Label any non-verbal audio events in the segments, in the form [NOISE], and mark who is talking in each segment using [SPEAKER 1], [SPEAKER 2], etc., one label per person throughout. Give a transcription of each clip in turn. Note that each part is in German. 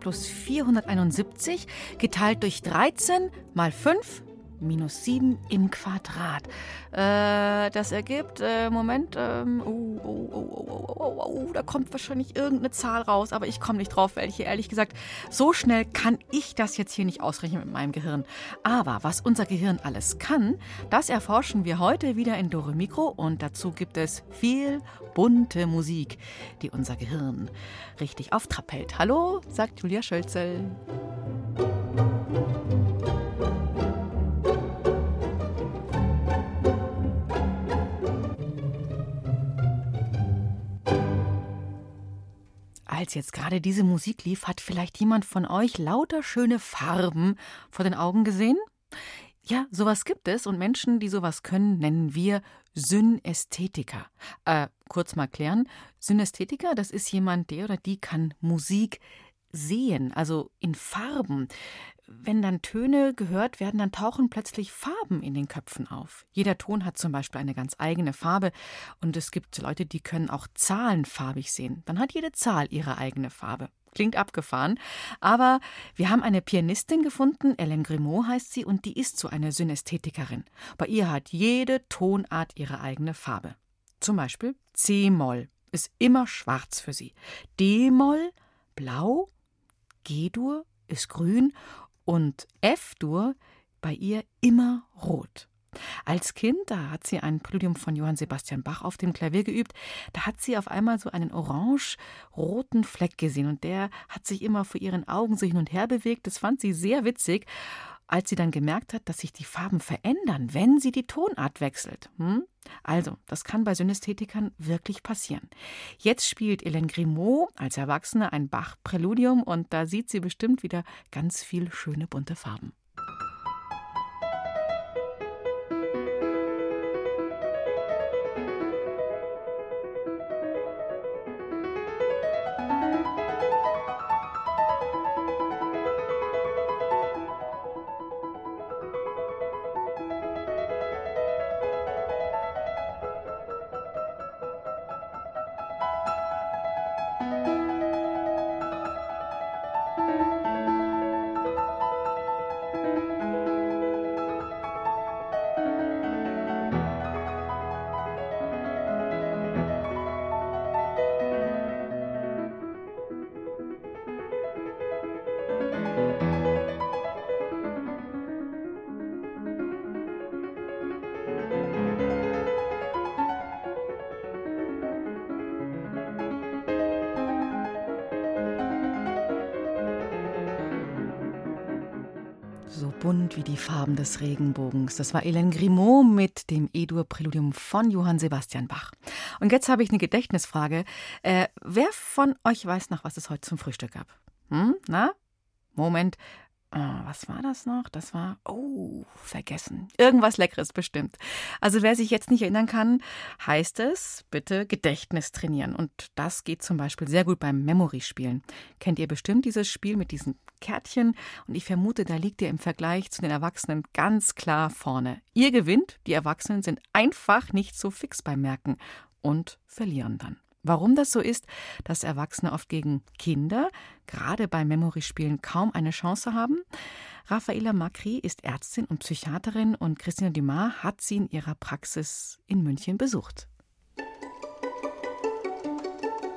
[SPEAKER 1] Plus 471 geteilt durch 13 mal 5 minus 7 im Quadrat. Äh, das ergibt, äh, Moment, ähm, oh, oh, oh, oh, oh, oh, da kommt wahrscheinlich irgendeine Zahl raus, aber ich komme nicht drauf, welche. Ehrlich gesagt, so schnell kann ich das jetzt hier nicht ausrechnen mit meinem Gehirn. Aber was unser Gehirn alles kann, das erforschen wir heute wieder in Dore Mikro und dazu gibt es viel bunte Musik, die unser Gehirn richtig auf Trab hält. Hallo, sagt Julia Schölzel. Als jetzt gerade diese Musik lief, hat vielleicht jemand von euch lauter schöne Farben vor den Augen gesehen? Ja, sowas gibt es und Menschen, die sowas können, nennen wir Synästhetiker. Äh, kurz mal klären. Synästhetiker, das ist jemand, der oder die kann Musik sehen, also in Farben. Wenn dann Töne gehört werden, dann tauchen plötzlich Farben in den Köpfen auf. Jeder Ton hat zum Beispiel eine ganz eigene Farbe und es gibt Leute, die können auch Zahlen farbig sehen. Dann hat jede Zahl ihre eigene Farbe. Klingt abgefahren, aber wir haben eine Pianistin gefunden, Hélène Grimaud heißt sie, und die ist so eine Synästhetikerin. Bei ihr hat jede Tonart ihre eigene Farbe. Zum Beispiel C-Moll ist immer schwarz für sie. D-Moll blau, G-Dur ist grün und F-Dur bei ihr immer rot. Als Kind, da hat sie ein Präludium von Johann Sebastian Bach auf dem Klavier geübt, da hat sie auf einmal so einen orange-roten Fleck gesehen und der hat sich immer vor ihren Augen so hin und her bewegt. Das fand sie sehr witzig, als sie dann gemerkt hat, dass sich die Farben verändern, wenn sie die Tonart wechselt. Hm? Also, das kann bei Synästhetikern wirklich passieren. Jetzt spielt Hélène Grimaud als Erwachsene ein Bach-Präludium und da sieht sie bestimmt wieder ganz viel schöne bunte Farben. Bunt wie die Farben des Regenbogens. Das war Hélène Grimaud mit dem E-Dur-Präludium von Johann Sebastian Bach. Und jetzt habe ich eine Gedächtnisfrage. Äh, wer von euch weiß noch, was es heute zum Frühstück gab? Hm? Na? Moment. Ah, was war das noch? Das war, oh, vergessen. Irgendwas Leckeres bestimmt. Also wer sich jetzt nicht erinnern kann, heißt es, bitte Gedächtnis trainieren. Und das geht zum Beispiel sehr gut beim Memory-Spielen. Kennt ihr bestimmt dieses Spiel mit diesen Kärtchen? Und ich vermute, da liegt ihr im Vergleich zu den Erwachsenen ganz klar vorne. Ihr gewinnt, die Erwachsenen sind einfach nicht so fix beim Merken und verlieren dann. Warum das so ist, dass Erwachsene oft gegen Kinder, gerade bei Memory-Spielen, kaum eine Chance haben? Raffaela Macri ist Ärztin und Psychiaterin und Christina Dumas hat sie in ihrer Praxis in München besucht.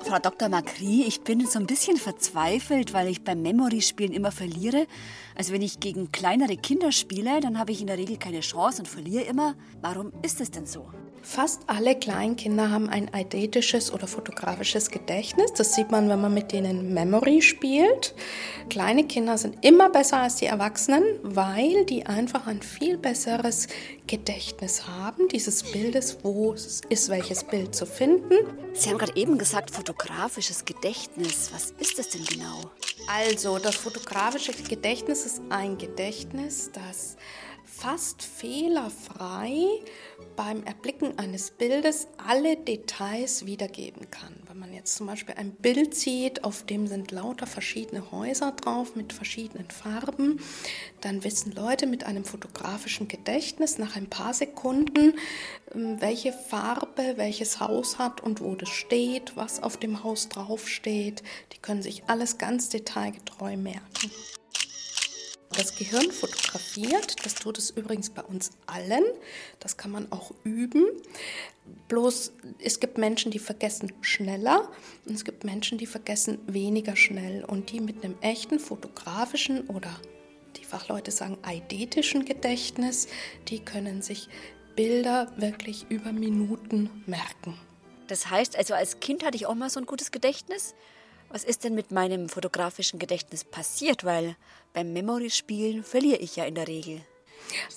[SPEAKER 2] Frau Dr. Macri, ich bin so ein bisschen verzweifelt, weil ich beim Memory-Spielen immer verliere. Also wenn ich gegen kleinere Kinder spiele, dann habe ich in der Regel keine Chance und verliere immer. Warum ist es denn so?
[SPEAKER 3] Fast alle Kleinkinder haben ein eidetisches oder fotografisches Gedächtnis. Das sieht man, wenn man mit denen Memory spielt. Kleine Kinder sind immer besser als die Erwachsenen, weil die einfach ein viel besseres Gedächtnis haben, dieses Bildes, wo es ist, welches Bild zu finden.
[SPEAKER 2] Sie haben gerade eben gesagt, fotografisches Gedächtnis. Was ist das denn genau?
[SPEAKER 3] Also, das fotografische Gedächtnis ist ein Gedächtnis, das fast fehlerfrei beim Erblicken eines Bildes alle Details wiedergeben kann. Wenn man jetzt zum Beispiel ein Bild sieht, auf dem sind lauter verschiedene Häuser drauf mit verschiedenen Farben, dann wissen Leute mit einem fotografischen Gedächtnis nach ein paar Sekunden, ähm, welche Farbe welches Haus hat und wo das steht, was auf dem Haus draufsteht. Die können sich alles ganz detailgetreu merken das Gehirn fotografiert. Das tut es übrigens bei uns allen. Das kann man auch üben. Bloß es gibt Menschen, die vergessen schneller und es gibt Menschen, die vergessen weniger schnell. Und die mit einem echten fotografischen oder die Fachleute sagen eidetischen Gedächtnis, die können sich Bilder wirklich über Minuten merken.
[SPEAKER 2] Das heißt, also als Kind hatte ich auch mal so ein gutes Gedächtnis. Was ist denn mit meinem fotografischen Gedächtnis passiert? Weil beim Memory-Spielen verliere ich ja in der Regel.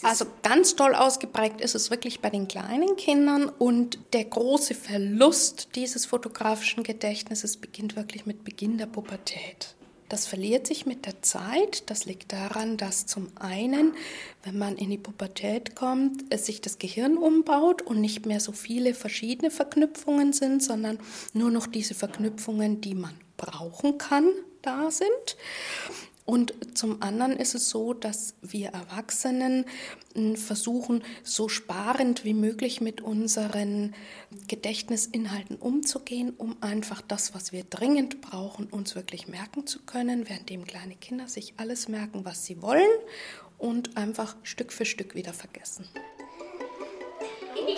[SPEAKER 3] Also ganz toll ausgeprägt ist es wirklich bei den kleinen Kindern und der große Verlust dieses fotografischen Gedächtnisses beginnt wirklich mit Beginn der Pubertät. Das verliert sich mit der Zeit. Das liegt daran, dass zum einen, wenn man in die Pubertät kommt, es sich das Gehirn umbaut und nicht mehr so viele verschiedene Verknüpfungen sind, sondern nur noch diese Verknüpfungen, die man brauchen kann, da sind. Und zum anderen ist es so, dass wir Erwachsenen hm, versuchen, so sparend wie möglich mit unseren Gedächtnisinhalten umzugehen, um einfach das, was wir dringend brauchen, uns wirklich merken zu können, währenddem kleine Kinder sich alles merken, was sie wollen und einfach Stück für Stück wieder vergessen.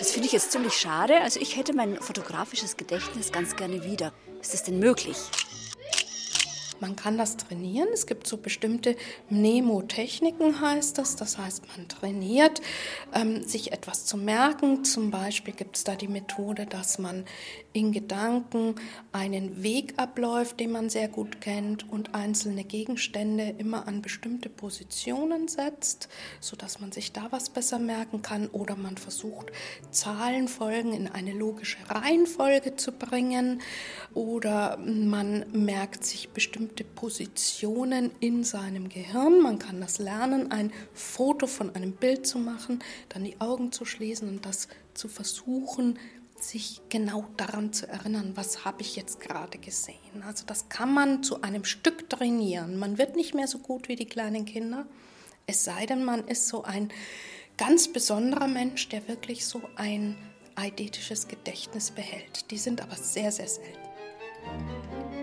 [SPEAKER 2] Das finde ich jetzt ziemlich schade. Also ich hätte mein fotografisches Gedächtnis ganz gerne wieder. Ist das denn möglich?
[SPEAKER 3] Man kann das trainieren. Es gibt so bestimmte Mnemotechniken, heißt das. Das heißt, man trainiert, ähm, sich etwas zu merken. Zum Beispiel gibt es da die Methode, dass man in Gedanken einen Weg abläuft, den man sehr gut kennt und einzelne Gegenstände immer an bestimmte Positionen setzt, sodass man sich da was besser merken kann. Oder man versucht, Zahlenfolgen in eine logische Reihenfolge zu bringen. Oder man merkt sich bestimmte bestimmte Positionen in seinem Gehirn. Man kann das lernen, ein Foto von einem Bild zu machen, dann die Augen zu schließen und das zu versuchen, sich genau daran zu erinnern, was habe ich jetzt gerade gesehen. Also das kann man zu einem Stück trainieren. Man wird nicht mehr so gut wie die kleinen Kinder, es sei denn, man ist so ein ganz besonderer Mensch, der wirklich so ein eidetisches Gedächtnis behält. Die sind aber sehr, sehr selten.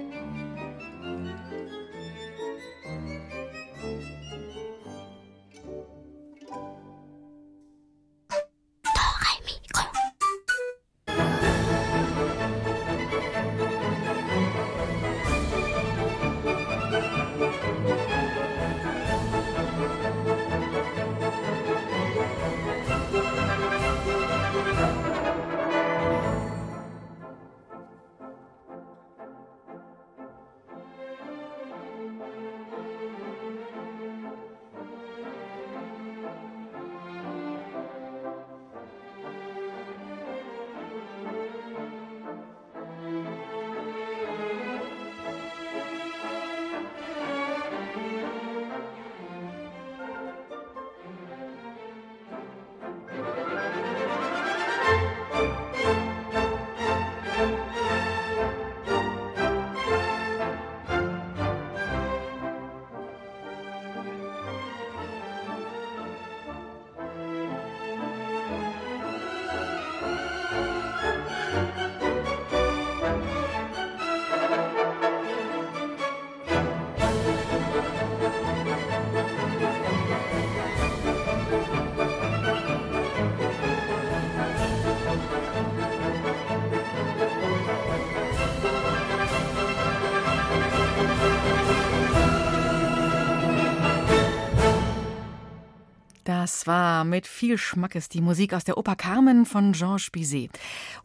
[SPEAKER 1] Das war mit viel Schmackes die Musik aus der Oper Carmen von Georges Bizet.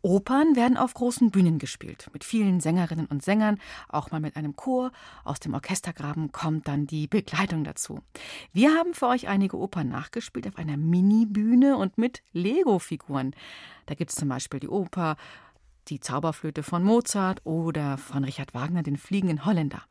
[SPEAKER 1] Opern werden auf großen Bühnen gespielt, mit vielen Sängerinnen und Sängern, auch mal mit einem Chor. Aus dem Orchestergraben kommt dann die Begleitung dazu. Wir haben für euch einige Opern nachgespielt auf einer Mini-Bühne und mit Lego-Figuren. Da gibt es zum Beispiel die Oper die Zauberflöte von Mozart oder von Richard Wagner, den fliegenden Holländer.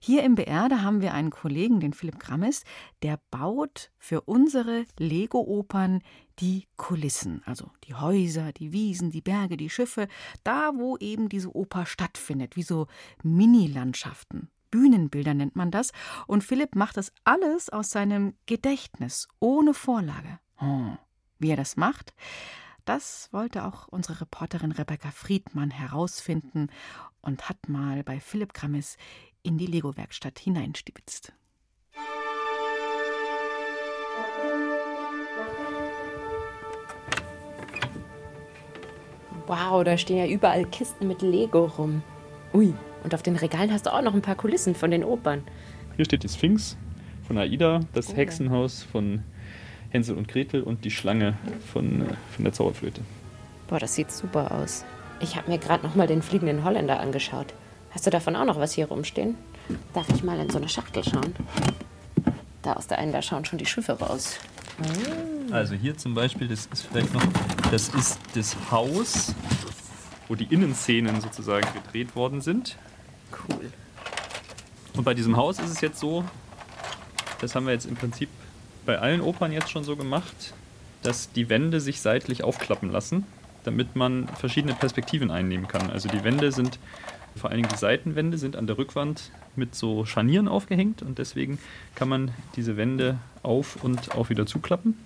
[SPEAKER 1] Hier im BR, da haben wir einen Kollegen, den Philipp Grammes, der baut für unsere Lego-Opern die Kulissen, also die Häuser, die Wiesen, die Berge, die Schiffe, da wo eben diese Oper stattfindet, wie so Mini-Landschaften. Bühnenbilder nennt man das. Und Philipp macht das alles aus seinem Gedächtnis, ohne Vorlage. Oh, wie er das macht? Das wollte auch unsere Reporterin Rebecca Friedmann herausfinden und hat mal bei Philipp Grammes in die Lego-Werkstatt hineinstibitzt.
[SPEAKER 4] Wow, da stehen ja überall Kisten mit Lego rum. Ui, und auf den Regalen hast du auch noch ein paar Kulissen von den Opern.
[SPEAKER 5] Hier steht die Sphinx von Aida, das oh. Hexenhaus von Hänsel und Gretel und die Schlange von, äh, von der Zauberflöte.
[SPEAKER 4] Boah, das sieht super aus. Ich habe mir gerade noch mal den fliegenden Holländer angeschaut. Hast du davon auch noch was hier rumstehen? Darf ich mal in so eine Schachtel schauen? Da aus der einen, da schauen schon die Schiffe raus.
[SPEAKER 5] Oh. Also hier zum Beispiel, das ist vielleicht noch, das ist das Haus, wo die Innenszenen sozusagen gedreht worden sind.
[SPEAKER 4] Cool.
[SPEAKER 5] Und bei diesem Haus ist es jetzt so, das haben wir jetzt im Prinzip bei allen Opern jetzt schon so gemacht, dass die Wände sich seitlich aufklappen lassen, damit man verschiedene Perspektiven einnehmen kann. Also die Wände sind, vor allen Dingen die Seitenwände, sind an der Rückwand mit so Scharnieren aufgehängt und deswegen kann man diese Wände auf und auch wieder zuklappen.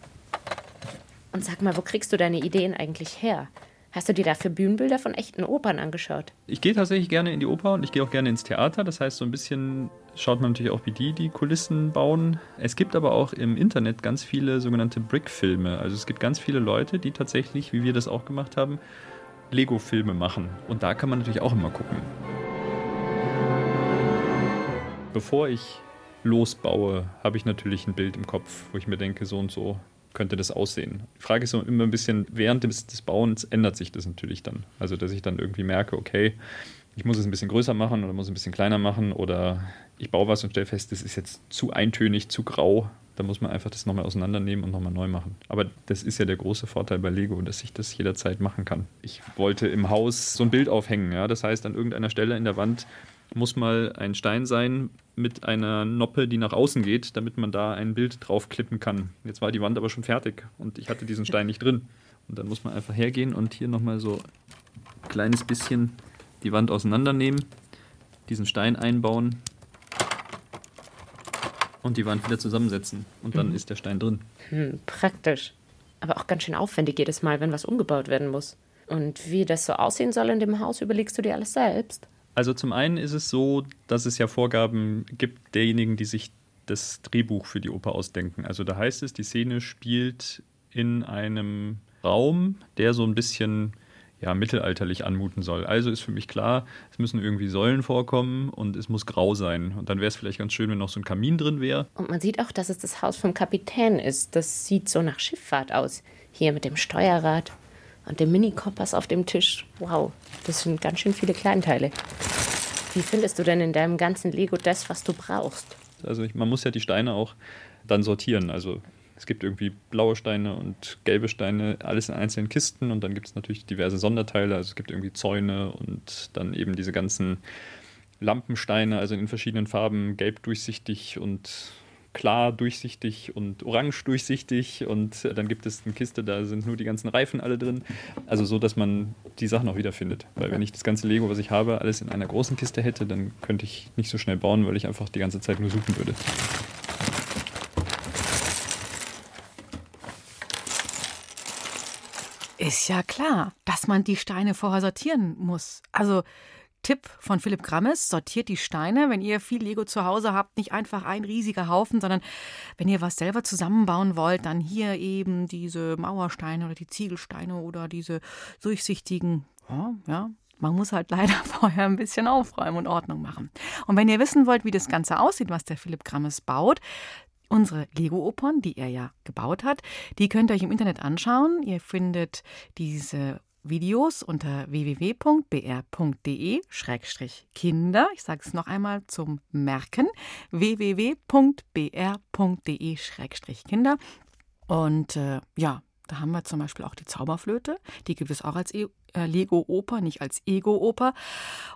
[SPEAKER 4] Und sag mal, wo kriegst du deine Ideen eigentlich her? Hast du dir dafür Bühnenbilder von echten Opern angeschaut?
[SPEAKER 5] Ich gehe tatsächlich gerne in die Oper und ich gehe auch gerne ins Theater. Das heißt, so ein bisschen schaut man natürlich auch, wie die die Kulissen bauen. Es gibt aber auch im Internet ganz viele sogenannte Brick-Filme. Also es gibt ganz viele Leute, die tatsächlich, wie wir das auch gemacht haben, Lego-Filme machen. Und da kann man natürlich auch immer gucken. Bevor ich losbaue, habe ich natürlich ein Bild im Kopf, wo ich mir denke, so und so könnte das aussehen? Die Frage ist immer ein bisschen, während des, des Bauens ändert sich das natürlich dann. Also, dass ich dann irgendwie merke, okay, ich muss es ein bisschen größer machen oder muss es ein bisschen kleiner machen oder ich baue was und stelle fest, das ist jetzt zu eintönig, zu grau. Da muss man einfach das nochmal auseinandernehmen und nochmal neu machen. Aber das ist ja der große Vorteil bei Lego, dass ich das jederzeit machen kann. Ich wollte im Haus so ein Bild aufhängen. Ja? Das heißt, an irgendeiner Stelle in der Wand muss mal ein Stein sein mit einer Noppe, die nach außen geht, damit man da ein Bild draufklippen kann. Jetzt war die Wand aber schon fertig und ich hatte diesen Stein nicht drin. Und dann muss man einfach hergehen und hier nochmal so ein kleines bisschen die Wand auseinandernehmen, diesen Stein einbauen und die Wand wieder zusammensetzen. Und dann mhm. ist der Stein drin.
[SPEAKER 4] Hm, praktisch. Aber auch ganz schön aufwendig jedes Mal, wenn was umgebaut werden muss. Und wie das so aussehen soll in dem Haus, überlegst du dir alles selbst?
[SPEAKER 5] Also zum einen ist es so, dass es ja Vorgaben gibt derjenigen, die sich das Drehbuch für die Oper ausdenken. Also da heißt es, die Szene spielt in einem Raum, der so ein bisschen ja, mittelalterlich anmuten soll. Also ist für mich klar, es müssen irgendwie Säulen vorkommen und es muss grau sein. Und dann wäre es vielleicht ganz schön, wenn noch so ein Kamin drin wäre.
[SPEAKER 4] Und man sieht auch, dass es das Haus vom Kapitän ist. Das sieht so nach Schifffahrt aus. Hier mit dem Steuerrad und dem Mini-Kompass auf dem Tisch. Wow, das sind ganz schön viele Kleinteile. Wie findest du denn in deinem ganzen Lego das, was du brauchst?
[SPEAKER 5] Also ich, man muss ja die Steine auch dann sortieren. Also es gibt irgendwie blaue Steine und gelbe Steine, alles in einzelnen Kisten und dann gibt es natürlich diverse Sonderteile. Also es gibt irgendwie Zäune und dann eben diese ganzen Lampensteine, also in verschiedenen Farben, gelb durchsichtig und klar durchsichtig und orange durchsichtig und dann gibt es eine Kiste, da sind nur die ganzen Reifen alle drin. Also so, dass man die Sachen auch wiederfindet. Weil wenn ich das ganze Lego, was ich habe, alles in einer großen Kiste hätte, dann könnte ich nicht so schnell bauen, weil ich einfach die ganze Zeit nur suchen würde.
[SPEAKER 1] Ist ja klar, dass man die Steine vorher sortieren muss. Also Tipp von Philipp Grammes, sortiert die Steine, wenn ihr viel Lego zu Hause habt, nicht einfach ein riesiger Haufen, sondern wenn ihr was selber zusammenbauen wollt, dann hier eben diese Mauersteine oder die Ziegelsteine oder diese durchsichtigen, ja, ja man muss halt leider [LAUGHS] vorher ein bisschen aufräumen und Ordnung machen. Und wenn ihr wissen wollt, wie das Ganze aussieht, was der Philipp Grammes baut, Unsere Lego-Opern, die er ja gebaut hat, die könnt ihr euch im Internet anschauen. Ihr findet diese Videos unter www.br.de-kinder. Ich sage es noch einmal zum Merken. www.br.de-kinder. Und äh, ja, da haben wir zum Beispiel auch die Zauberflöte. Die gibt es auch als e äh, Lego-Oper, nicht als Ego-Oper.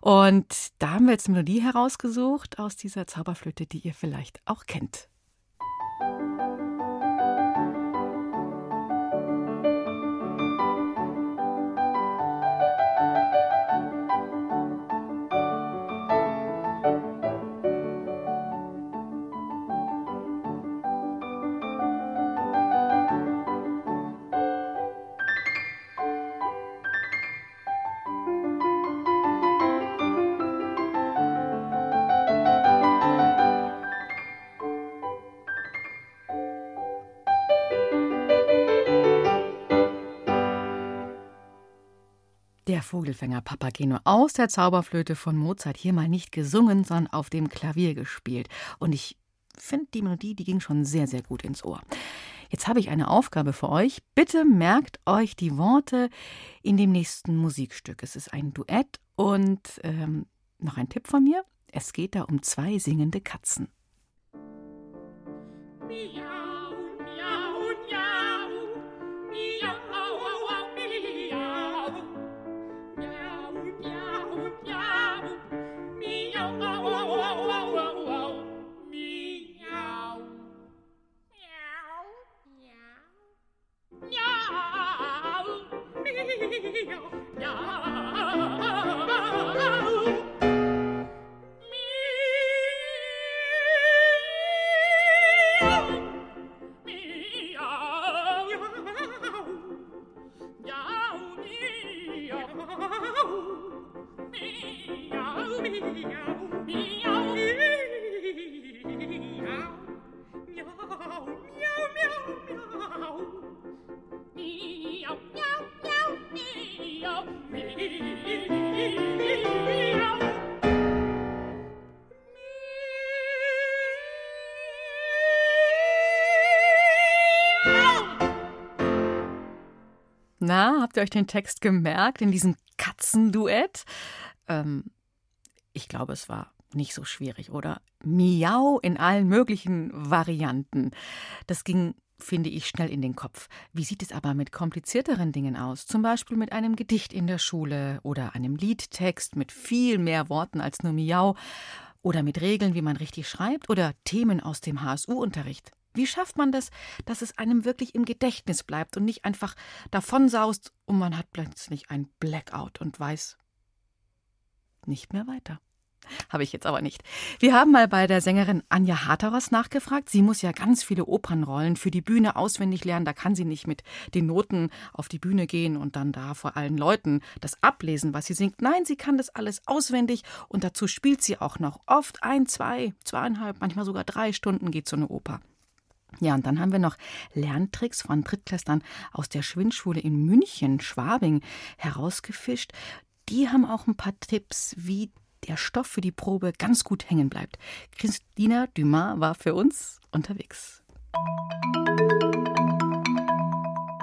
[SPEAKER 1] Und da haben wir jetzt eine Melodie herausgesucht aus dieser Zauberflöte, die ihr vielleicht auch kennt. Der Vogelfänger Papageno aus der Zauberflöte von Mozart hier mal nicht gesungen, sondern auf dem Klavier gespielt. Und ich finde, die Melodie, die ging schon sehr, sehr gut ins Ohr. Jetzt habe ich eine Aufgabe für euch. Bitte merkt euch die Worte in dem nächsten Musikstück. Es ist ein Duett und ähm, noch ein Tipp von mir. Es geht da um zwei singende Katzen.
[SPEAKER 6] Miau.
[SPEAKER 1] Na, habt ihr euch den Text gemerkt in diesem Katzenduett? Ähm, ich glaube, es war nicht so schwierig, oder? Miau in allen möglichen Varianten. Das ging, finde ich, schnell in den Kopf. Wie sieht es aber mit komplizierteren Dingen aus? Zum Beispiel mit einem Gedicht in der Schule oder einem Liedtext mit viel mehr Worten als nur Miau oder mit Regeln, wie man richtig schreibt oder Themen aus dem HSU-Unterricht. Wie schafft man das, dass es einem wirklich im Gedächtnis bleibt und nicht einfach davonsaust und man hat plötzlich ein Blackout und weiß nicht mehr weiter? Habe ich jetzt aber nicht. Wir haben mal bei der Sängerin Anja Hataras nachgefragt. Sie muss ja ganz viele Opernrollen für die Bühne auswendig lernen. Da kann sie nicht mit den Noten auf die Bühne gehen und dann da vor allen Leuten das ablesen, was sie singt. Nein, sie kann das alles auswendig und dazu spielt sie auch noch. Oft ein, zwei, zweieinhalb, manchmal sogar drei Stunden geht so eine Oper. Ja, und dann haben wir noch Lerntricks von Drittklässlern aus der Schwindschule in München, Schwabing, herausgefischt. Die haben auch ein paar Tipps, wie der Stoff für die Probe ganz gut hängen bleibt. Christina Dumas war für uns unterwegs.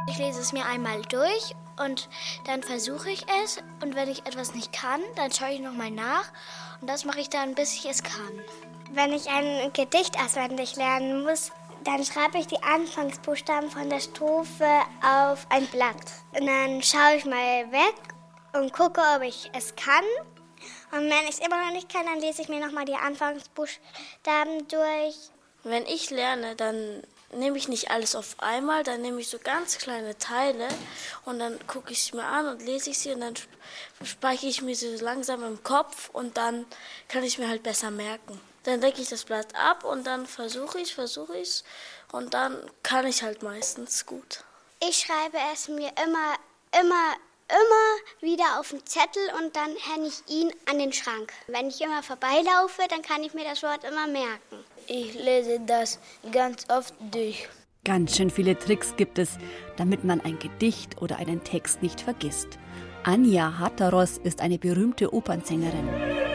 [SPEAKER 7] Ich lese es mir einmal durch und dann versuche ich es. Und wenn ich etwas nicht kann, dann schaue ich nochmal nach. Und das mache ich dann, bis ich es kann.
[SPEAKER 8] Wenn ich ein Gedicht auswendig lernen muss, dann schreibe ich die Anfangsbuchstaben von der Strophe auf ein Blatt. Und dann schaue ich mal weg und gucke, ob ich es kann. Und wenn ich es immer noch nicht kann, dann lese ich mir nochmal die Anfangsbuchstaben durch.
[SPEAKER 9] Wenn ich lerne, dann nehme ich nicht alles auf einmal, dann nehme ich so ganz kleine Teile und dann gucke ich sie mir an und lese ich sie und dann speichere ich mir sie so langsam im Kopf und dann kann ich mir halt besser merken. Dann decke ich das Blatt ab und dann versuche ich, versuche ich es und dann kann ich halt meistens gut.
[SPEAKER 8] Ich schreibe es mir immer, immer, immer wieder auf den Zettel und dann hänge ich ihn an den Schrank. Wenn ich immer vorbeilaufe, dann kann ich mir das Wort immer merken.
[SPEAKER 10] Ich lese das ganz oft durch.
[SPEAKER 11] Ganz schön viele Tricks gibt es, damit man ein Gedicht oder einen Text nicht vergisst. Anja Hataros ist eine berühmte Opernsängerin.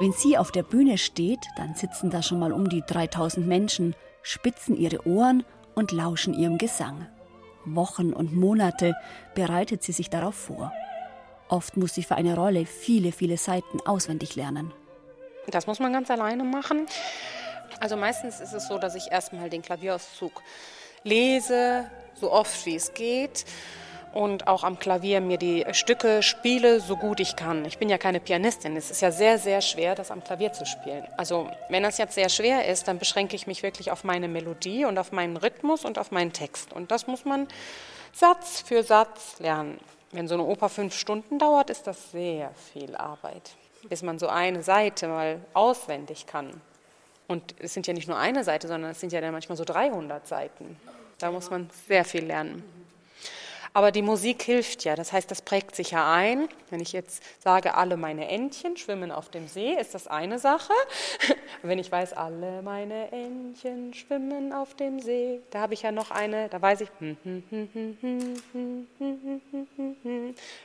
[SPEAKER 11] Wenn sie auf der Bühne steht, dann sitzen da schon mal um die 3000 Menschen, spitzen ihre Ohren und lauschen ihrem Gesang. Wochen und Monate bereitet sie sich darauf vor. Oft muss sie für eine Rolle viele, viele Seiten auswendig lernen.
[SPEAKER 6] Das muss man ganz alleine machen. Also meistens ist es so, dass ich erstmal den Klavierauszug lese, so oft wie es geht und auch am Klavier mir die Stücke spiele, so gut ich kann. Ich bin ja keine Pianistin. Es ist ja sehr, sehr schwer, das am Klavier zu spielen. Also wenn das jetzt sehr schwer ist, dann beschränke ich mich wirklich auf meine Melodie und auf meinen Rhythmus und auf meinen Text. Und das muss man Satz für Satz lernen. Wenn so eine Oper fünf Stunden dauert, ist das sehr viel Arbeit, bis man so eine Seite mal auswendig kann. Und es sind ja nicht nur eine Seite, sondern es sind ja dann manchmal so 300 Seiten. Da muss man sehr viel lernen. Aber die Musik hilft ja, das heißt, das prägt sich ja ein. Wenn ich jetzt sage, alle meine Entchen schwimmen auf dem See, ist das eine Sache. Wenn ich weiß, alle meine Entchen schwimmen auf dem See, da habe ich ja noch eine, da weiß ich.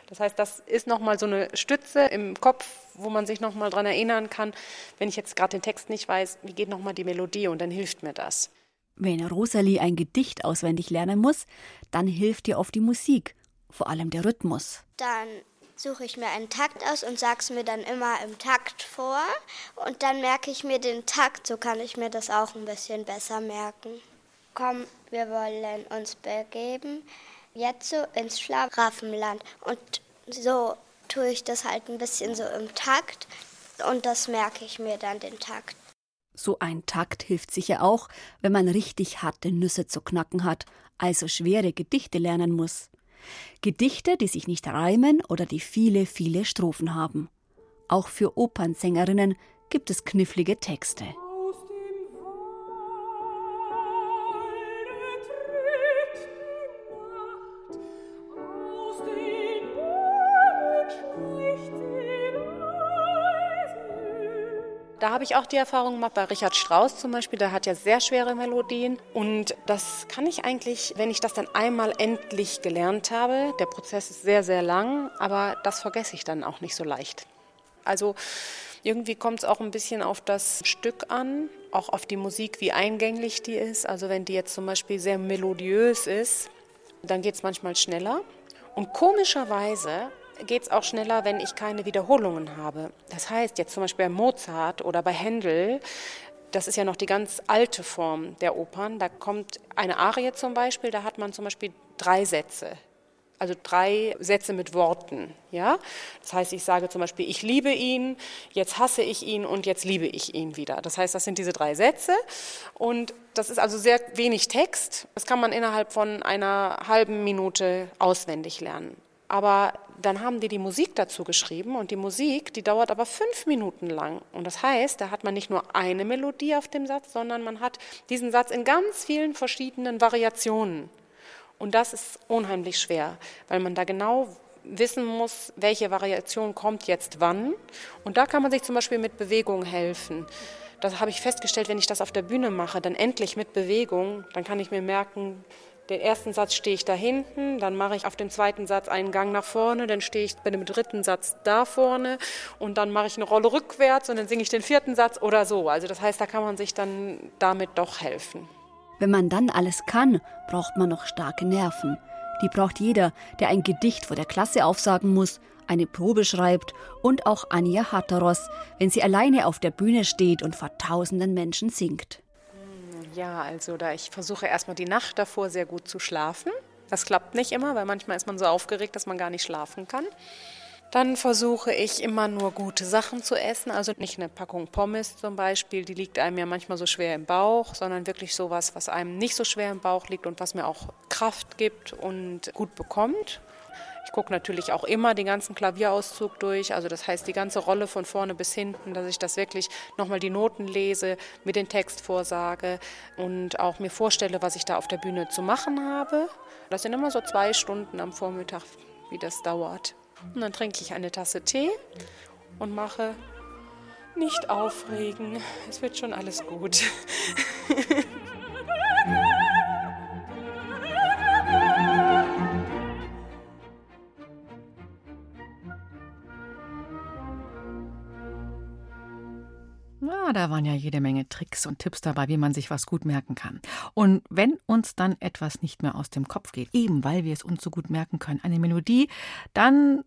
[SPEAKER 6] Das heißt, das ist nochmal so eine Stütze im Kopf, wo man sich nochmal dran erinnern kann, wenn ich jetzt gerade den Text nicht weiß, wie geht nochmal die Melodie und dann hilft mir das.
[SPEAKER 11] Wenn Rosalie ein Gedicht auswendig lernen muss, dann hilft ihr oft die Musik, vor allem der Rhythmus.
[SPEAKER 8] Dann suche ich mir einen Takt aus und sage es mir dann immer im Takt vor. Und dann merke ich mir den Takt, so kann ich mir das auch ein bisschen besser merken. Komm, wir wollen uns begeben, jetzt so ins Schlaraffenland. Und so tue ich das halt ein bisschen so im Takt und das merke ich mir dann den Takt.
[SPEAKER 11] So ein Takt hilft sicher auch, wenn man richtig harte Nüsse zu knacken hat, also schwere Gedichte lernen muss. Gedichte, die sich nicht reimen oder die viele, viele Strophen haben. Auch für Opernsängerinnen gibt es knifflige Texte.
[SPEAKER 6] Da habe ich auch die Erfahrung gemacht bei Richard Strauss zum Beispiel, der hat ja sehr schwere Melodien und das kann ich eigentlich, wenn ich das dann einmal endlich gelernt habe, der Prozess ist sehr, sehr lang, aber das vergesse ich dann auch nicht so leicht. Also irgendwie kommt es auch ein bisschen auf das Stück an, auch auf die Musik, wie eingänglich die ist. Also wenn die jetzt zum Beispiel sehr melodiös ist, dann geht es manchmal schneller. Und komischerweise geht es auch schneller, wenn ich keine Wiederholungen habe. Das heißt, jetzt zum Beispiel bei Mozart oder bei Händel, das ist ja noch die ganz alte Form der Opern, da kommt eine Arie zum Beispiel, da hat man zum Beispiel drei Sätze. Also drei Sätze mit Worten, ja. Das heißt, ich sage zum Beispiel, ich liebe ihn, jetzt hasse ich ihn und jetzt liebe ich ihn wieder. Das heißt, das sind diese drei Sätze und das ist also sehr wenig Text. Das kann man innerhalb von einer halben Minute auswendig lernen. Aber dann haben die die Musik dazu geschrieben und die Musik, die dauert aber fünf Minuten lang. Und das heißt, da hat man nicht nur eine Melodie auf dem Satz, sondern man hat diesen Satz in ganz vielen verschiedenen Variationen. Und das ist unheimlich schwer, weil man da genau wissen muss, welche Variation kommt jetzt wann. Und da kann man sich zum Beispiel mit Bewegung helfen. Das habe ich festgestellt, wenn ich das auf der Bühne mache, dann endlich mit Bewegung, dann kann ich mir merken, den ersten Satz stehe ich da hinten, dann mache ich auf dem zweiten Satz einen Gang nach vorne, dann stehe ich bei dem dritten Satz da vorne und dann mache ich eine Rolle rückwärts und dann singe ich den vierten Satz oder so. Also das heißt, da kann man sich dann damit doch helfen.
[SPEAKER 11] Wenn man dann alles kann, braucht man noch starke Nerven. Die braucht jeder, der ein Gedicht vor der Klasse aufsagen muss, eine Probe schreibt und auch Anja Hatteros, wenn sie alleine auf der Bühne steht und vor tausenden Menschen singt.
[SPEAKER 6] Ja, also da ich versuche erstmal die Nacht davor sehr gut zu schlafen. Das klappt nicht immer, weil manchmal ist man so aufgeregt, dass man gar nicht schlafen kann. Dann versuche ich immer nur gute Sachen zu essen, also nicht eine Packung Pommes zum Beispiel, die liegt einem ja manchmal so schwer im Bauch, sondern wirklich sowas, was einem nicht so schwer im Bauch liegt und was mir auch Kraft gibt und gut bekommt. Ich gucke natürlich auch immer den ganzen Klavierauszug durch, also das heißt die ganze Rolle von vorne bis hinten, dass ich das wirklich nochmal die Noten lese, mir den Text vorsage und auch mir vorstelle, was ich da auf der Bühne zu machen habe. Das sind immer so zwei Stunden am Vormittag, wie das dauert. Und dann trinke ich eine Tasse Tee und mache nicht aufregen. Es wird schon alles gut. [LAUGHS]
[SPEAKER 1] Da waren ja jede Menge Tricks und Tipps dabei, wie man sich was gut merken kann. Und wenn uns dann etwas nicht mehr aus dem Kopf geht, eben weil wir es uns so gut merken können, eine Melodie, dann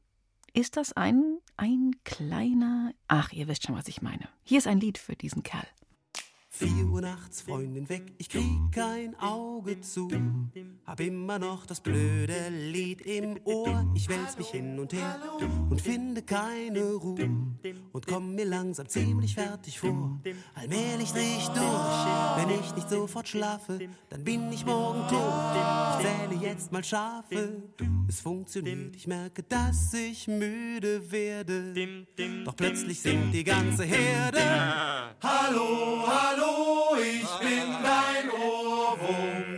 [SPEAKER 1] ist das ein, ein kleiner. Ach, ihr wisst schon, was ich meine. Hier ist ein Lied für diesen Kerl.
[SPEAKER 12] Vier Uhr nachts, Freundin weg, ich krieg kein Auge zu. Hab immer noch das blöde Lied im Ohr. Ich wälz mich hin und her und finde keine Ruhe. Und komm mir langsam ziemlich fertig vor. Allmählich dreh ich durch, wenn ich nicht sofort schlafe, dann bin ich morgen tot. Ich zähle jetzt mal Schafe. Es funktioniert, ich merke, dass ich müde werde. Doch plötzlich singt die ganze Herde. Hallo, hallo. Ich bin dein Ohrwurm,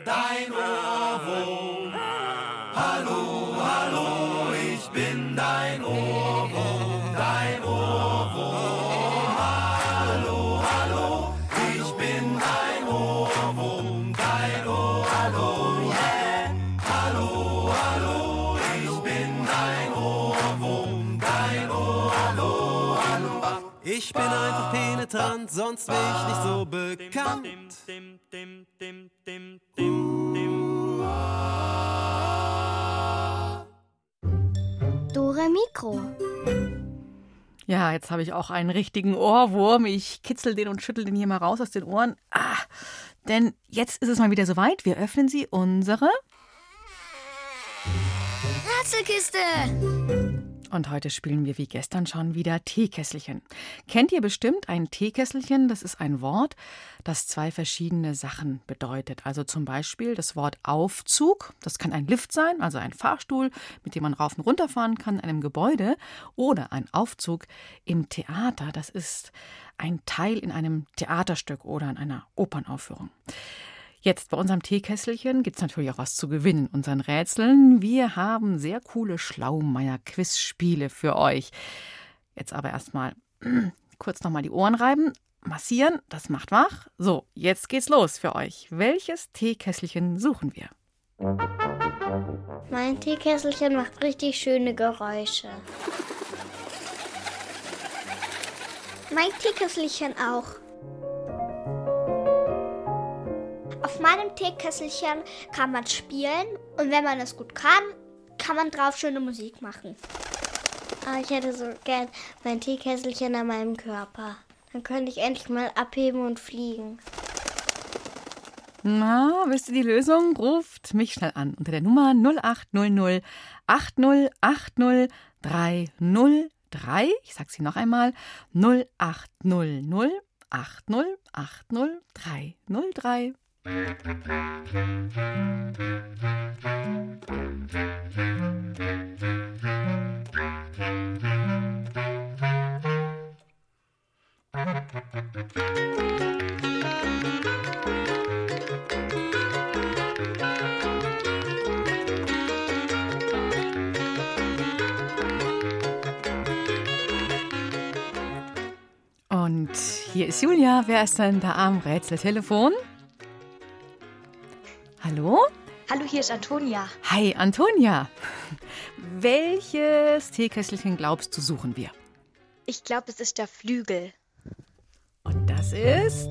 [SPEAKER 12] Ich bin einfach penetrant, sonst wäre ich nicht so bekannt.
[SPEAKER 13] Dore Mikro.
[SPEAKER 1] Ja, jetzt habe ich auch einen richtigen Ohrwurm. Ich kitzel den und schüttel den hier mal raus aus den Ohren. Ah, denn jetzt ist es mal wieder soweit. Wir öffnen sie unsere
[SPEAKER 13] Ratzelkiste.
[SPEAKER 1] Und heute spielen wir wie gestern schon wieder Teekesselchen. Kennt ihr bestimmt ein Teekesselchen? Das ist ein Wort, das zwei verschiedene Sachen bedeutet. Also zum Beispiel das Wort Aufzug. Das kann ein Lift sein, also ein Fahrstuhl, mit dem man rauf und runter fahren kann in einem Gebäude. Oder ein Aufzug im Theater. Das ist ein Teil in einem Theaterstück oder in einer Opernaufführung. Jetzt bei unserem Teekesselchen gibt es natürlich auch was zu gewinnen, unseren Rätseln. Wir haben sehr coole Schlaumeier-Quizspiele für euch. Jetzt aber erstmal [CLEARS THROAT] kurz nochmal die Ohren reiben, massieren, das macht wach. So, jetzt geht's los für euch. Welches Teekesselchen suchen wir?
[SPEAKER 8] Mein Teekesselchen macht richtig schöne Geräusche. Mein Teekesselchen auch. Meinem Teekesselchen kann man spielen und wenn man es gut kann, kann man drauf schöne Musik machen. Aber ich hätte so gern mein Teekesselchen an meinem Körper. Dann könnte ich endlich mal abheben und fliegen.
[SPEAKER 1] Na, wisst ihr die Lösung? Ruft mich schnell an unter der Nummer 0800 8080 303. Ich sag sie noch einmal. 0800 8080 303. Und hier ist Julia. Wer ist denn da am Rätseltelefon? Hallo?
[SPEAKER 14] Hallo, hier ist Antonia.
[SPEAKER 1] Hi, Antonia. [LAUGHS] Welches Teekesselchen glaubst du, suchen wir?
[SPEAKER 14] Ich glaube, es ist der Flügel.
[SPEAKER 1] Und das ist.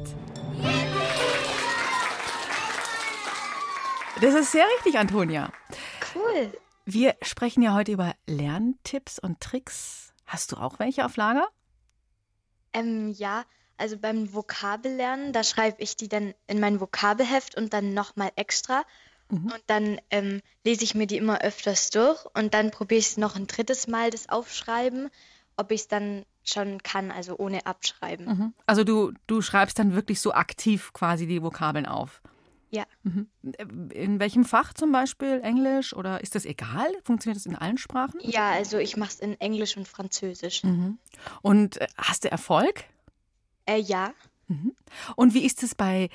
[SPEAKER 1] Das ist sehr richtig, Antonia.
[SPEAKER 14] Cool.
[SPEAKER 1] Wir sprechen ja heute über Lerntipps und Tricks. Hast du auch welche auf Lager?
[SPEAKER 14] Ähm, ja, also beim Vokabellernen, da schreibe ich die dann in mein Vokabelheft und dann nochmal extra.
[SPEAKER 1] Mhm.
[SPEAKER 14] Und dann ähm, lese ich mir die immer öfters durch und dann probiere ich es noch ein drittes Mal, das Aufschreiben, ob ich es dann schon kann, also ohne Abschreiben.
[SPEAKER 1] Mhm. Also du, du schreibst dann wirklich so aktiv quasi die Vokabeln auf.
[SPEAKER 14] Ja.
[SPEAKER 1] Mhm. In welchem Fach zum Beispiel? Englisch oder ist das egal? Funktioniert das in allen Sprachen?
[SPEAKER 14] Ja, also ich mache es in Englisch und Französisch.
[SPEAKER 1] Mhm. Und äh, hast du Erfolg?
[SPEAKER 14] Äh, ja.
[SPEAKER 1] Mhm. Und wie ist es bei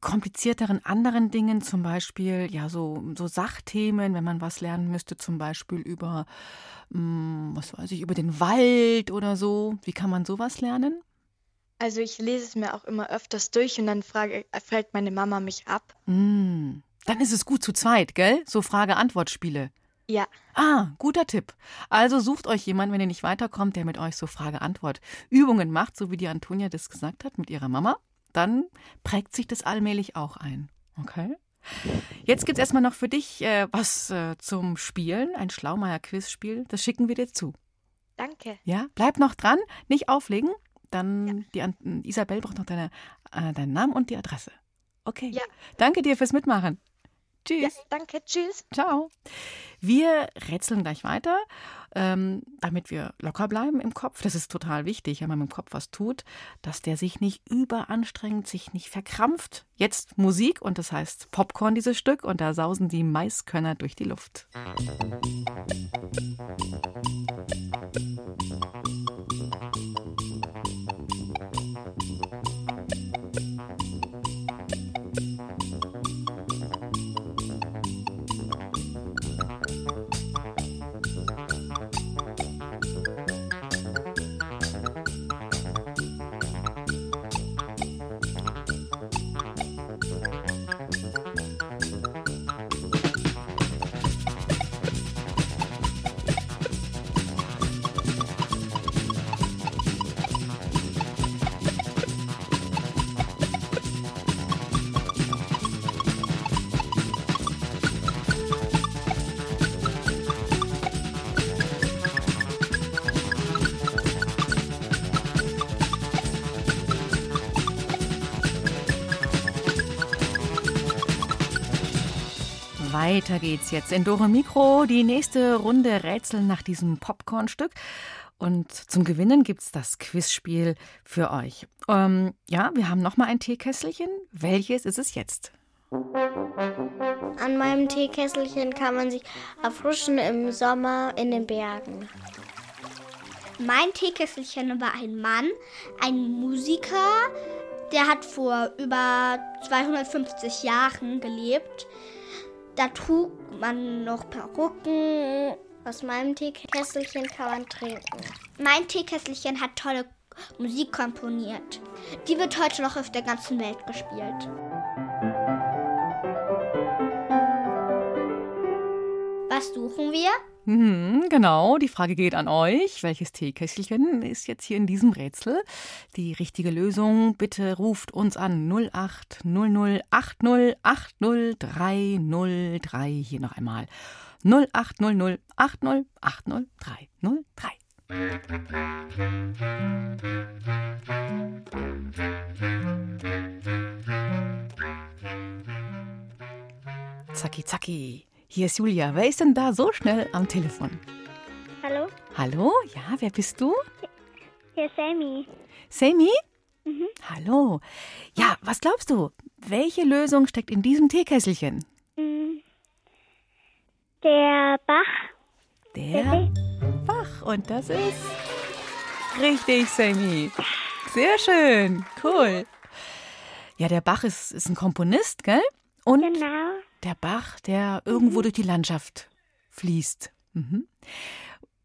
[SPEAKER 1] komplizierteren anderen Dingen, zum Beispiel ja so, so Sachthemen, wenn man was lernen müsste, zum Beispiel über, mh, was weiß ich, über den Wald oder so. Wie kann man sowas lernen?
[SPEAKER 14] Also ich lese es mir auch immer öfters durch und dann frage, fragt meine Mama mich ab.
[SPEAKER 1] Mm, dann ist es gut zu zweit, gell? So Frage-Antwort-Spiele.
[SPEAKER 14] Ja.
[SPEAKER 1] Ah, guter Tipp. Also sucht euch jemanden, wenn ihr nicht weiterkommt, der mit euch so Frage-Antwort-Übungen macht, so wie die Antonia das gesagt hat mit ihrer Mama. Dann prägt sich das allmählich auch ein. Okay? Jetzt gibt es erstmal noch für dich äh, was äh, zum Spielen, ein Schlaumeier-Quizspiel. Das schicken wir dir zu.
[SPEAKER 14] Danke.
[SPEAKER 1] Ja, bleib noch dran, nicht auflegen. Dann die An Isabel braucht noch deine, äh, deinen Namen und die Adresse. Okay.
[SPEAKER 14] Ja.
[SPEAKER 1] Danke dir fürs Mitmachen. Tschüss.
[SPEAKER 14] Ja, danke, tschüss.
[SPEAKER 1] Ciao. Wir rätseln gleich weiter, ähm, damit wir locker bleiben im Kopf. Das ist total wichtig, wenn man mit dem Kopf was tut, dass der sich nicht überanstrengt, sich nicht verkrampft. Jetzt Musik und das heißt Popcorn, dieses Stück, und da sausen die Maiskörner durch die Luft. Weiter geht's jetzt in Dore Mikro. Die nächste Runde Rätsel nach diesem Popcornstück. Und zum Gewinnen gibt's das Quizspiel für euch. Ähm, ja, wir haben noch mal ein Teekesselchen. Welches ist es jetzt?
[SPEAKER 8] An meinem Teekesselchen kann man sich erfrischen im Sommer in den Bergen.
[SPEAKER 15] Mein Teekesselchen war ein Mann, ein Musiker, der hat vor über 250 Jahren gelebt. Da trug man noch Perücken.
[SPEAKER 8] Aus meinem Teekesselchen kann man trinken.
[SPEAKER 15] Mein Teekesselchen hat tolle Musik komponiert. Die wird heute noch auf der ganzen Welt gespielt. Was suchen wir?
[SPEAKER 1] Mhm, genau, die Frage geht an euch. Welches Teekesselchen ist jetzt hier in diesem Rätsel? Die richtige Lösung, bitte ruft uns an 080080800303. Hier noch einmal 080080800303. Zacki, zacki. Hier ist Julia. Wer ist denn da so schnell am Telefon?
[SPEAKER 8] Hallo,
[SPEAKER 1] Hallo? Ja, wer bist du?
[SPEAKER 8] hier ist Sammy.
[SPEAKER 1] Sammy?
[SPEAKER 8] Mhm.
[SPEAKER 1] Hallo. Ja, was glaubst du? Welche Lösung steckt in diesem Teekesselchen?
[SPEAKER 8] Mm. Der Bach.
[SPEAKER 1] Der Bach. Und das ist richtig, Sammy. Sehr schön. Cool. Ja, der Bach ist, ist ein Komponist, gell? Und
[SPEAKER 8] Genau.
[SPEAKER 1] Der Bach, der irgendwo durch die Landschaft fließt. Mhm.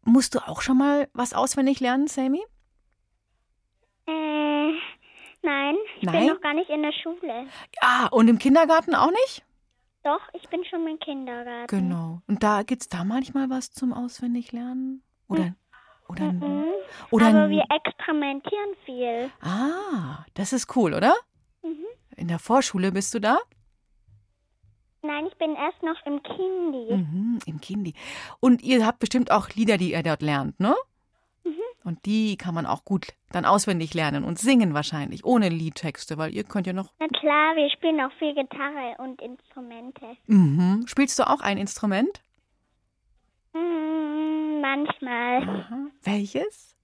[SPEAKER 1] Musst du auch schon mal was auswendig lernen, Sammy?
[SPEAKER 8] Äh, nein, ich
[SPEAKER 1] Nein?
[SPEAKER 8] bin noch gar nicht in der Schule.
[SPEAKER 1] Ah, und im Kindergarten auch nicht?
[SPEAKER 8] Doch, ich bin schon im Kindergarten.
[SPEAKER 1] Genau. Und da gibt's da manchmal was zum Auswendiglernen? Oder oder
[SPEAKER 8] Mhm.
[SPEAKER 1] oder
[SPEAKER 8] Aber wir experimentieren viel.
[SPEAKER 1] Ah, das ist cool, oder?
[SPEAKER 8] Mhm.
[SPEAKER 1] In der Vorschule bist du da?
[SPEAKER 8] Nein, ich bin erst noch im Kindi.
[SPEAKER 1] Mhm, im Kindi. Und ihr habt bestimmt auch Lieder, die ihr dort lernt, ne?
[SPEAKER 8] Mhm.
[SPEAKER 1] Und die kann man auch gut dann auswendig lernen und singen wahrscheinlich, ohne Liedtexte, weil ihr könnt ja noch.
[SPEAKER 8] Na klar, wir spielen auch viel Gitarre und Instrumente.
[SPEAKER 1] Mhm. Spielst du auch ein Instrument?
[SPEAKER 8] Mm, manchmal.
[SPEAKER 1] Welches?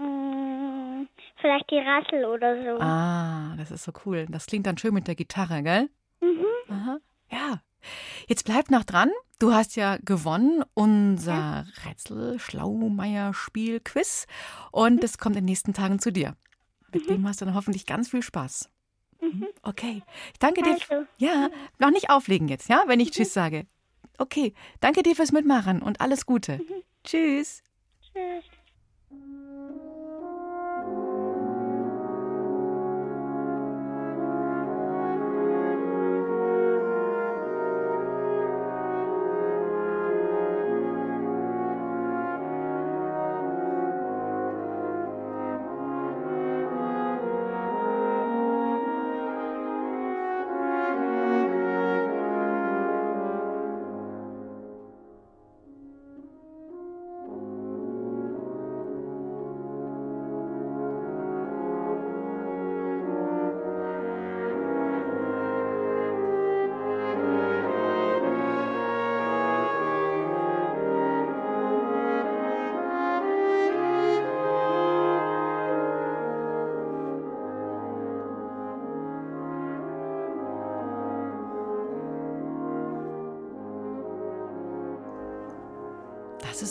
[SPEAKER 8] Mm, vielleicht die Rassel oder so.
[SPEAKER 1] Ah, das ist so cool. Das klingt dann schön mit der Gitarre, gell?
[SPEAKER 8] Mhm.
[SPEAKER 1] Aha. Ja. Jetzt bleib noch dran. Du hast ja gewonnen unser Rätsel-Schlaumeier-Spiel-Quiz. Und es kommt in den nächsten Tagen zu dir. Mit dem hast du dann hoffentlich ganz viel Spaß.
[SPEAKER 8] Mhm.
[SPEAKER 1] Okay. Ich danke dir. Ja, noch nicht auflegen jetzt, ja, wenn ich Tschüss sage. Okay. Danke dir fürs Mitmachen und alles Gute. Tschüss.
[SPEAKER 8] Tschüss.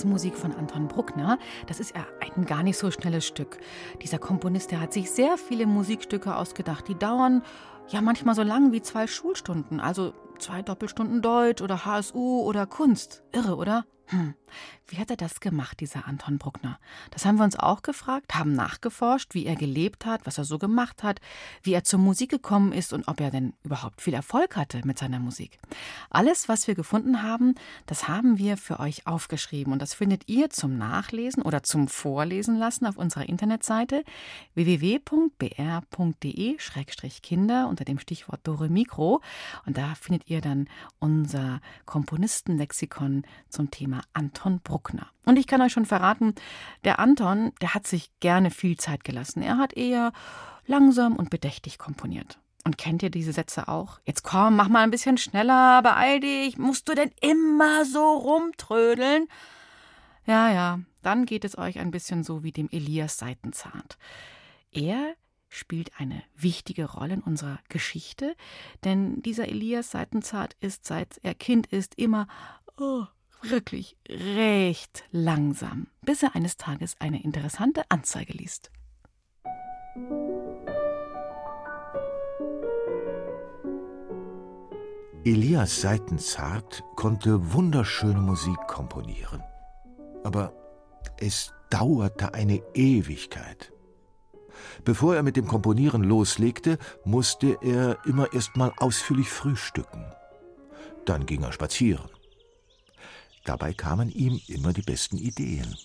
[SPEAKER 1] Das ist Musik von Anton Bruckner. Das ist ja ein gar nicht so schnelles Stück. Dieser Komponist, der hat sich sehr viele Musikstücke ausgedacht. Die dauern ja manchmal so lang wie zwei Schulstunden. Also zwei Doppelstunden Deutsch oder HSU oder Kunst. Irre, oder? Hm. Wie hat er das gemacht, dieser Anton Bruckner? Das haben wir uns auch gefragt, haben nachgeforscht, wie er gelebt hat, was er so gemacht hat, wie er zur Musik gekommen ist und ob er denn überhaupt viel Erfolg hatte mit seiner Musik. Alles, was wir gefunden haben, das haben wir für euch aufgeschrieben und das findet ihr zum Nachlesen oder zum Vorlesen lassen auf unserer Internetseite www.br.de-kinder unter dem Stichwort Dore Mikro und da findet ihr dann unser Komponistenlexikon zum Thema Anton Bruckner. Und ich kann euch schon verraten, der Anton, der hat sich gerne viel Zeit gelassen. Er hat eher langsam und bedächtig komponiert. Und kennt ihr diese Sätze auch? Jetzt komm, mach mal ein bisschen schneller, beeil dich. Musst du denn immer so rumtrödeln? Ja, ja, dann geht es euch ein bisschen so wie dem Elias Seitenzart. Er spielt eine wichtige Rolle in unserer Geschichte, denn dieser Elias Seitenzart ist, seit er Kind ist, immer oh, wirklich recht langsam, bis er eines Tages eine interessante Anzeige liest.
[SPEAKER 16] Elias Seitenzart konnte wunderschöne Musik komponieren. Aber es dauerte eine Ewigkeit. Bevor er mit dem Komponieren loslegte, musste er immer erst mal ausführlich frühstücken. Dann ging er spazieren. Dabei kamen ihm immer die besten Ideen.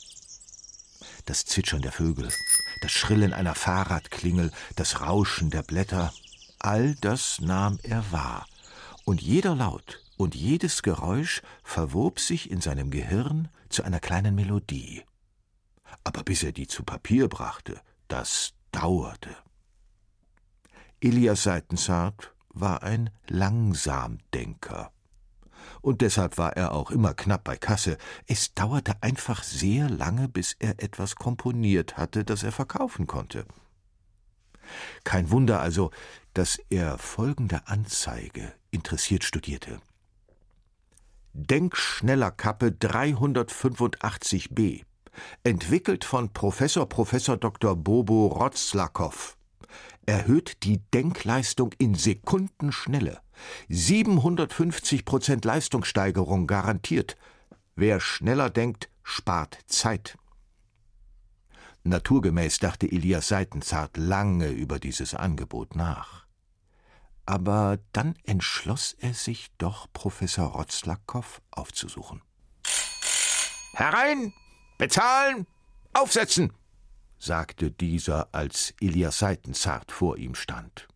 [SPEAKER 16] Das Zwitschern der Vögel, das Schrillen einer Fahrradklingel, das Rauschen der Blätter, all das nahm er wahr, und jeder Laut und jedes Geräusch verwob sich in seinem Gehirn zu einer kleinen Melodie. Aber bis er die zu Papier brachte, das dauerte. Elias Seitenzart war ein Langsamdenker und deshalb war er auch immer knapp bei Kasse. Es dauerte einfach sehr lange, bis er etwas komponiert hatte, das er verkaufen konnte. Kein Wunder also, dass er folgende Anzeige interessiert studierte. Denkschneller Kappe 385b, entwickelt von Professor Professor Dr. Bobo Rotzlakow, erhöht die Denkleistung in Sekundenschnelle. 750 Prozent Leistungssteigerung garantiert. Wer schneller denkt, spart Zeit. Naturgemäß dachte Elias Seitenzart lange über dieses Angebot nach. Aber dann entschloss er sich doch, Professor Rotzlakow aufzusuchen. Herein! Bezahlen! Aufsetzen! sagte dieser, als Elias Seitenzart vor ihm stand.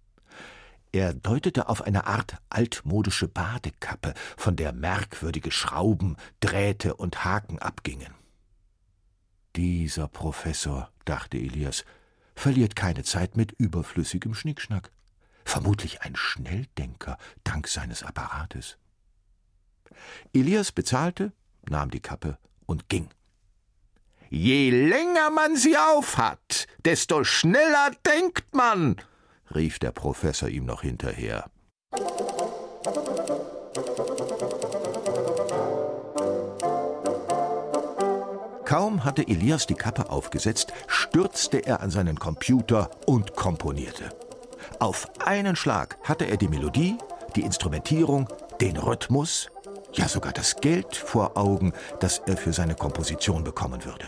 [SPEAKER 16] Er deutete auf eine Art altmodische Badekappe, von der merkwürdige Schrauben, Drähte und Haken abgingen. Dieser Professor, dachte Elias, verliert keine Zeit mit überflüssigem Schnickschnack. Vermutlich ein Schnelldenker, dank seines Apparates. Elias bezahlte, nahm die Kappe und ging. Je länger man sie aufhat, desto schneller denkt man, rief der Professor ihm noch hinterher. Kaum hatte Elias die Kappe aufgesetzt, stürzte er an seinen Computer und komponierte. Auf einen Schlag hatte er die Melodie, die Instrumentierung, den Rhythmus, ja sogar das Geld vor Augen, das er für seine Komposition bekommen würde.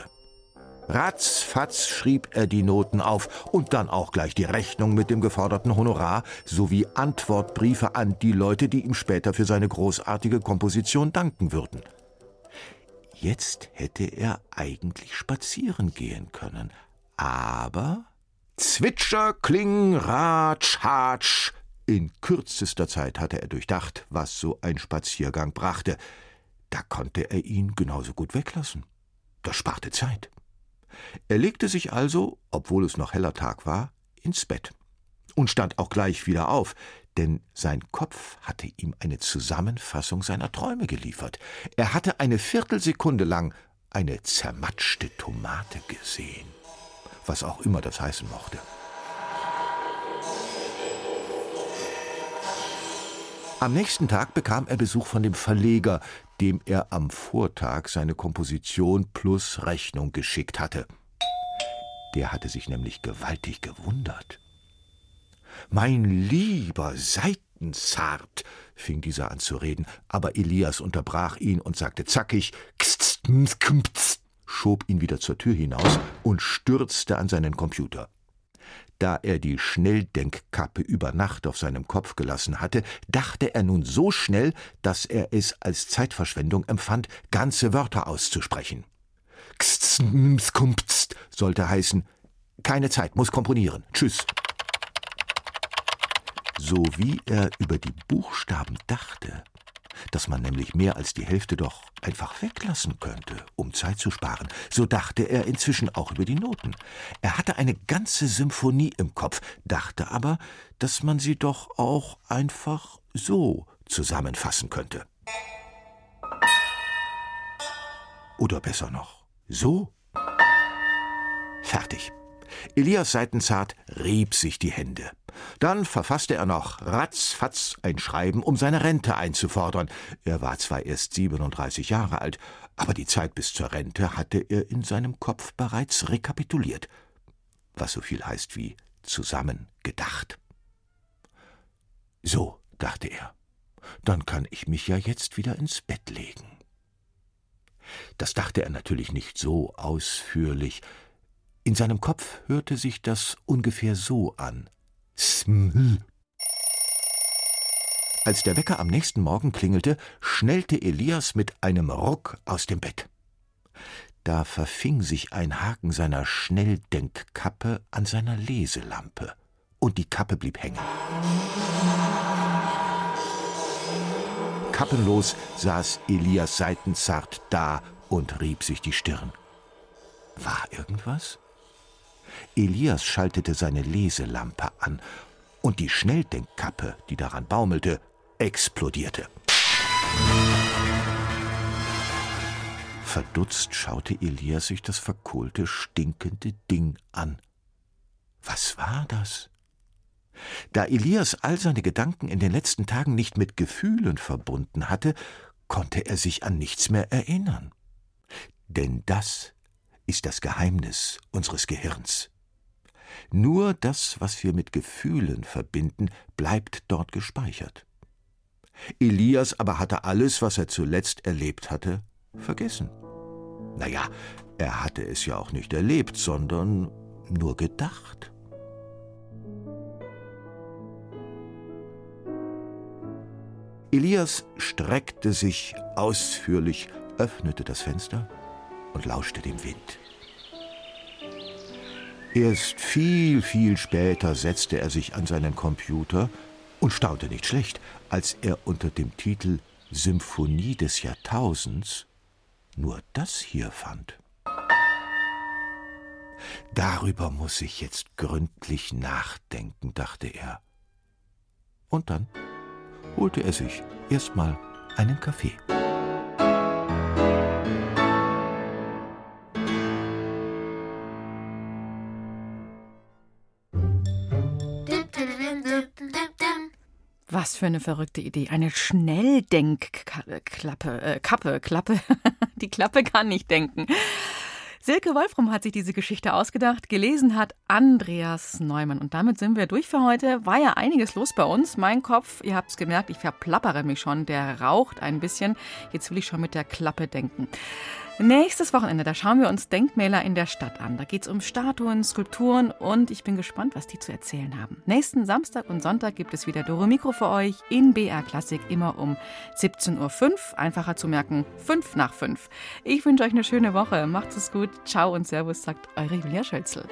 [SPEAKER 16] Ratzfatz schrieb er die Noten auf und dann auch gleich die Rechnung mit dem geforderten Honorar sowie Antwortbriefe an die Leute, die ihm später für seine großartige Komposition danken würden. Jetzt hätte er eigentlich spazieren gehen können, aber Zwitscher, Kling, Ratsch, Hatsch. In kürzester Zeit hatte er durchdacht, was so ein Spaziergang brachte. Da konnte er ihn genauso gut weglassen. Das sparte Zeit. Er legte sich also, obwohl es noch heller Tag war, ins Bett und stand auch gleich wieder auf, denn sein Kopf hatte ihm eine Zusammenfassung seiner Träume geliefert. Er hatte eine Viertelsekunde lang eine zermatschte Tomate gesehen, was auch immer das heißen mochte. Am nächsten Tag bekam er Besuch von dem Verleger, dem er am Vortag seine Komposition plus Rechnung geschickt hatte. Der hatte sich nämlich gewaltig gewundert. Mein lieber Seitenzart, fing dieser an zu reden, aber Elias unterbrach ihn und sagte zackig, schob ihn wieder zur Tür hinaus und stürzte an seinen Computer. Da er die Schnelldenkkappe über Nacht auf seinem Kopf gelassen hatte, dachte er nun so schnell, dass er es als Zeitverschwendung empfand, ganze Wörter auszusprechen. sollte heißen, keine Zeit, muss komponieren. Tschüss. So wie er über die Buchstaben dachte, dass man nämlich mehr als die Hälfte doch einfach weglassen könnte, um Zeit zu sparen. So dachte er inzwischen auch über die Noten. Er hatte eine ganze Symphonie im Kopf, dachte aber, dass man sie doch auch einfach so zusammenfassen könnte. Oder besser noch, so. Fertig. Elias Seitenzart rieb sich die Hände. Dann verfasste er noch ratzfatz ein Schreiben, um seine Rente einzufordern. Er war zwar erst 37 Jahre alt, aber die Zeit bis zur Rente hatte er in seinem Kopf bereits rekapituliert, was so viel heißt wie zusammengedacht. So, dachte er, dann kann ich mich ja jetzt wieder ins Bett legen. Das dachte er natürlich nicht so ausführlich. In seinem Kopf hörte sich das ungefähr so an. Sml. Als der Wecker am nächsten Morgen klingelte, schnellte Elias mit einem Ruck aus dem Bett. Da verfing sich ein Haken seiner Schnelldenkkappe an seiner Leselampe, und die Kappe blieb hängen. Kappenlos saß Elias seitenzart da und rieb sich die Stirn. War irgendwas? Elias schaltete seine Leselampe an, und die Schnelldenkkappe, die daran baumelte, explodierte. Verdutzt schaute Elias sich das verkohlte, stinkende Ding an. Was war das? Da Elias all seine Gedanken in den letzten Tagen nicht mit Gefühlen verbunden hatte, konnte er sich an nichts mehr erinnern. Denn das ist das Geheimnis unseres Gehirns. Nur das, was wir mit Gefühlen verbinden, bleibt dort gespeichert. Elias aber hatte alles, was er zuletzt erlebt hatte, vergessen. Naja, er hatte es ja auch nicht erlebt, sondern nur gedacht. Elias streckte sich ausführlich, öffnete das Fenster und lauschte dem Wind. Erst viel, viel später setzte er sich an seinen Computer und staunte nicht schlecht, als er unter dem Titel Symphonie des Jahrtausends nur das hier fand. Darüber muss ich jetzt gründlich nachdenken, dachte er. Und dann holte er sich erstmal einen Kaffee.
[SPEAKER 1] Was für eine verrückte Idee. Eine Schnelldenkklappe, äh, Kappe, Klappe. [LAUGHS] Die Klappe kann nicht denken. Silke Wolfram hat sich diese Geschichte ausgedacht. Gelesen hat Andreas Neumann. Und damit sind wir durch für heute. War ja einiges los bei uns. Mein Kopf, ihr habt es gemerkt, ich verplappere mich schon. Der raucht ein bisschen. Jetzt will ich schon mit der Klappe denken. Nächstes Wochenende, da schauen wir uns Denkmäler in der Stadt an. Da geht es um Statuen, Skulpturen und ich bin gespannt, was die zu erzählen haben. Nächsten Samstag und Sonntag gibt es wieder Doro Mikro für euch in BR Klassik, immer um 17.05 Uhr. Einfacher zu merken, 5 nach 5. Ich wünsche euch eine schöne Woche. Macht es gut. Ciao und Servus, sagt eure Julia Schölzel.